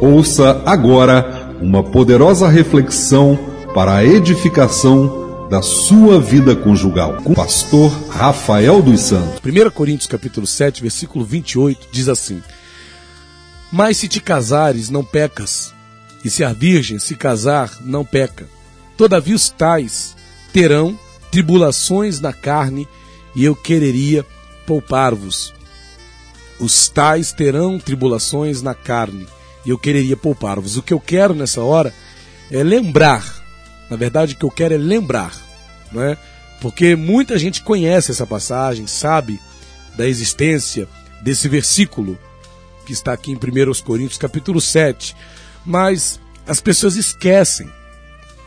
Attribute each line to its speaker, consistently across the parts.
Speaker 1: Ouça agora uma poderosa reflexão para a edificação da sua vida conjugal com o pastor Rafael dos Santos.
Speaker 2: 1 Coríntios capítulo 7, versículo 28 diz assim: Mas se te casares, não pecas, e se a virgem se casar, não peca. Todavia os tais terão tribulações na carne, e eu quereria poupar-vos. Os tais terão tribulações na carne, e eu quereria poupar-vos. O que eu quero nessa hora é lembrar, na verdade, o que eu quero é lembrar, não é? Porque muita gente conhece essa passagem, sabe da existência desse versículo que está aqui em 1 Coríntios, capítulo 7, mas as pessoas esquecem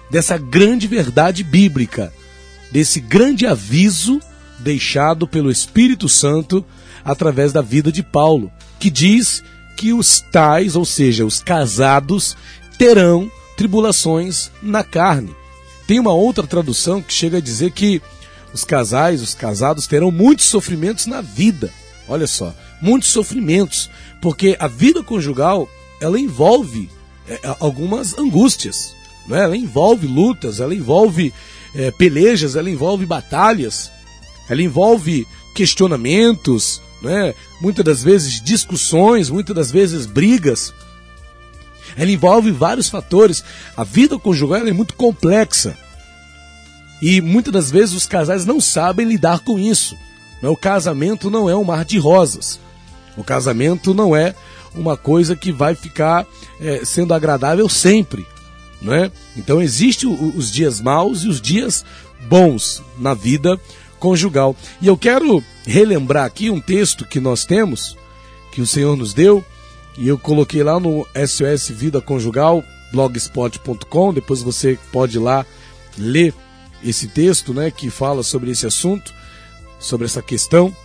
Speaker 2: dessa grande verdade bíblica, desse grande aviso deixado pelo Espírito Santo através da vida de Paulo, que diz que os tais, ou seja, os casados, terão tribulações na carne. Tem uma outra tradução que chega a dizer que os casais, os casados, terão muitos sofrimentos na vida. Olha só, muitos sofrimentos, porque a vida conjugal ela envolve é, algumas angústias, não é? ela envolve lutas, ela envolve é, pelejas, ela envolve batalhas, ela envolve questionamentos, né? muitas das vezes discussões, muitas das vezes brigas. Ela envolve vários fatores. A vida conjugal é muito complexa. E muitas das vezes os casais não sabem lidar com isso. Né? O casamento não é um mar de rosas. O casamento não é uma coisa que vai ficar é, sendo agradável sempre. Né? Então existem os dias maus e os dias bons na vida conjugal. E eu quero relembrar aqui um texto que nós temos, que o Senhor nos deu, e eu coloquei lá no SOS Vida Conjugal, blogspot.com, depois você pode ir lá ler esse texto, né, que fala sobre esse assunto, sobre essa questão,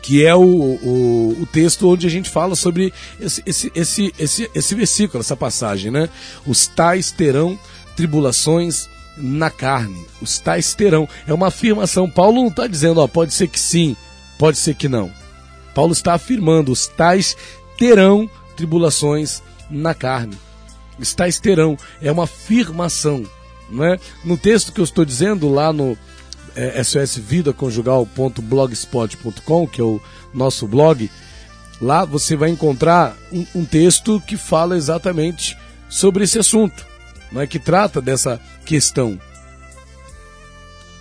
Speaker 2: que é o, o, o texto onde a gente fala sobre esse, esse, esse, esse, esse versículo, essa passagem, né? Os tais terão tribulações na carne. Os tais terão. É uma afirmação. Paulo não está dizendo, ó, pode ser que sim, pode ser que não. Paulo está afirmando: os tais terão tribulações na carne. Os tais terão. É uma afirmação. Não é? No texto que eu estou dizendo lá no é, sosvidaconjugal.blogspot.com, que é o nosso blog, lá você vai encontrar um, um texto que fala exatamente sobre esse assunto não é que trata dessa questão.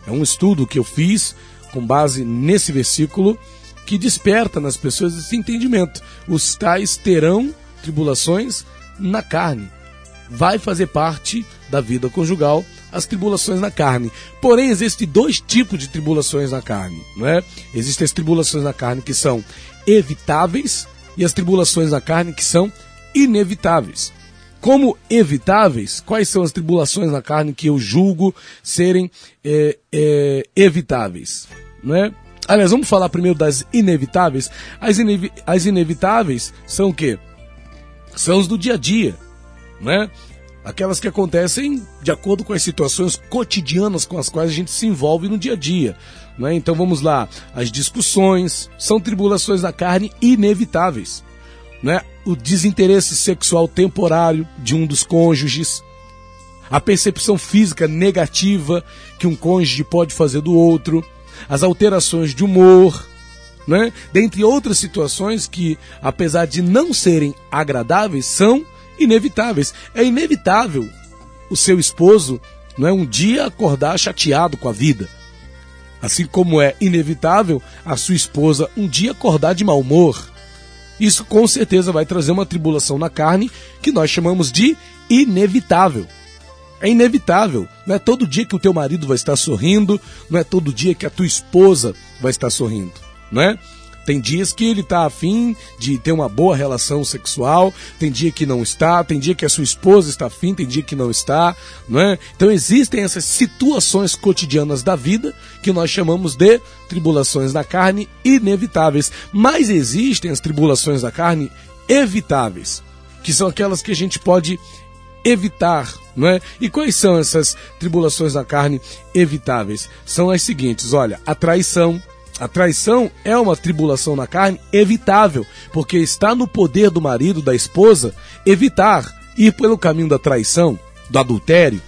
Speaker 2: É um estudo que eu fiz com base nesse versículo que desperta nas pessoas esse entendimento. Os tais terão tribulações na carne. Vai fazer parte da vida conjugal as tribulações na carne. Porém, existem dois tipos de tribulações na carne, não é? Existem as tribulações na carne que são evitáveis e as tribulações na carne que são inevitáveis como evitáveis, quais são as tribulações na carne que eu julgo serem é, é, evitáveis? Né? Aliás, vamos falar primeiro das inevitáveis. As, inevi as inevitáveis são o quê? São os do dia a dia, né? Aquelas que acontecem de acordo com as situações cotidianas com as quais a gente se envolve no dia a dia. Né? Então vamos lá, as discussões são tribulações da carne inevitáveis né, o desinteresse sexual temporário de um dos cônjuges, a percepção física negativa que um cônjuge pode fazer do outro, as alterações de humor, né, dentre outras situações que, apesar de não serem agradáveis, são inevitáveis. É inevitável o seu esposo não é um dia acordar chateado com a vida. Assim como é inevitável a sua esposa um dia acordar de mau humor isso com certeza vai trazer uma tribulação na carne que nós chamamos de inevitável. É inevitável. Não é todo dia que o teu marido vai estar sorrindo, não é todo dia que a tua esposa vai estar sorrindo, não é? Tem dias que ele está afim de ter uma boa relação sexual, tem dia que não está, tem dia que a sua esposa está afim, tem dia que não está, não é? Então existem essas situações cotidianas da vida que nós chamamos de tribulações da carne inevitáveis. Mas existem as tribulações da carne evitáveis, que são aquelas que a gente pode evitar, não é? E quais são essas tribulações da carne evitáveis? São as seguintes, olha, a traição, A traição é uma tribulação na carne evitável, porque está no poder do marido, da esposa, evitar ir pelo caminho da traição, do adultério.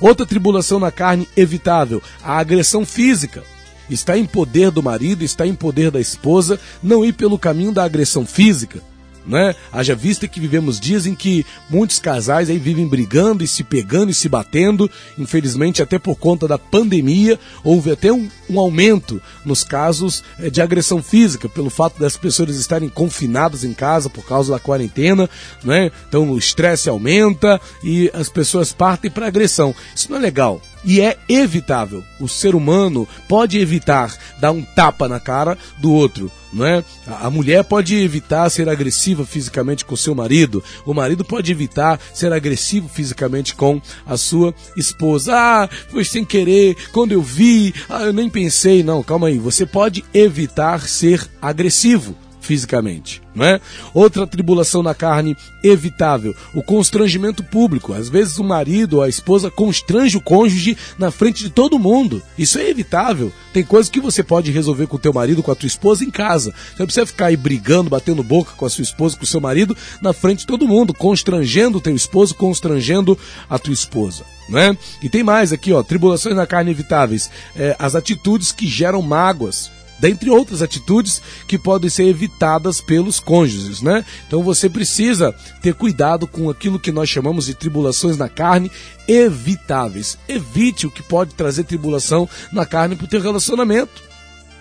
Speaker 2: Outra tribulação na carne evitável, a agressão física. Está em poder do marido, está em poder da esposa não ir pelo caminho da agressão física né? Haja vista que vivemos dias em que muitos casais aí vivem brigando e se pegando e se batendo. Infelizmente, até por conta da pandemia, houve até um, um aumento nos casos é, de agressão física, pelo fato das pessoas estarem confinadas em casa por causa da quarentena, né? Então o estresse aumenta e as pessoas partem para agressão. Isso não é legal e é evitável. O ser humano pode evitar dar um tapa na cara do outro, não é? A mulher pode evitar ser agressiva fisicamente com seu marido, o marido pode evitar ser agressivo fisicamente com a sua esposa. Ah, foi sem querer, quando eu vi, ah, eu nem pensei. Não, calma aí, você pode evitar ser agressivo fisicamente, não é? Outra tribulação na carne evitável, o constrangimento público. Às vezes o marido ou a esposa constrange o cônjuge na frente de todo mundo. Isso é evitável. Tem coisas que você pode resolver com o teu marido, com a tua esposa em casa. Você não precisa ficar aí brigando, batendo boca com a sua esposa, com o seu marido na frente de todo mundo, constrangendo o teu esposo, constrangendo a tua esposa. Né? E tem mais aqui, ó, tribulações na carne evitáveis, é, as atitudes que geram mágoas dentre outras atitudes que podem ser evitadas pelos cônjuges, né? Então você precisa ter cuidado com aquilo que nós chamamos de tribulações na carne evitáveis. Evite o que pode trazer tribulação na carne para o teu relacionamento.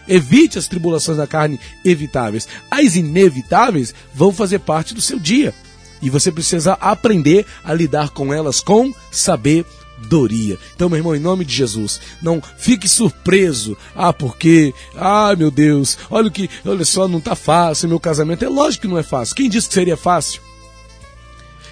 Speaker 2: Evite as tribulações na carne evitáveis. As inevitáveis vão fazer parte do seu dia. E você precisa aprender a lidar com elas com sabedoria sabedoria. Então, meu irmão, em nome de Jesus, não fique surpreso. Ah, porque, ah, meu Deus, olha que, olha só, não tá fácil meu casamento. É lógico que não é fácil. Quem disse que seria fácil?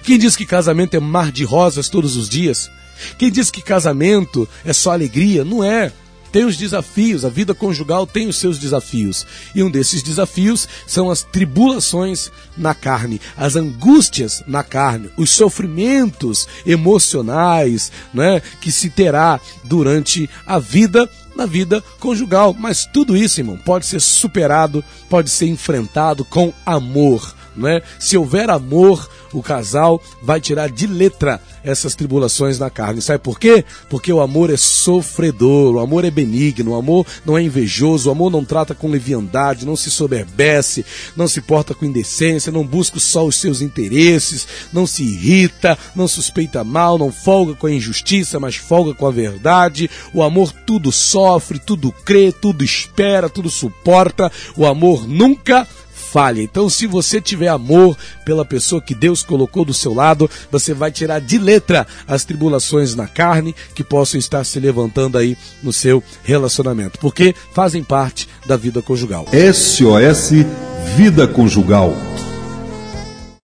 Speaker 2: Quem disse que casamento é mar de rosas todos os dias? Quem disse que casamento é só alegria? Não é tem os desafios, a vida conjugal tem os seus desafios. E um desses desafios são as tribulações na carne, as angústias na carne, os sofrimentos emocionais né, que se terá durante a vida na vida conjugal. Mas tudo isso, irmão, pode ser superado, pode ser enfrentado com amor. Né? Se houver amor, o casal vai tirar de letra essas tribulações na carne. Sabe por quê? Porque o amor é sofredor, o amor é benigno, o amor não é invejoso, o amor não trata com leviandade, não se soberbece, não se porta com indecência, não busca só os seus interesses, não se irrita, não suspeita mal, não folga com a injustiça, mas folga com a verdade. O amor tudo sofre, tudo crê, tudo espera, tudo suporta. O amor nunca falha. Então, se você tiver amor pela pessoa que Deus colocou do seu lado, você vai tirar de letra as tribulações na carne que possam estar se levantando aí no seu relacionamento, porque fazem parte da vida conjugal.
Speaker 1: SOS Vida Conjugal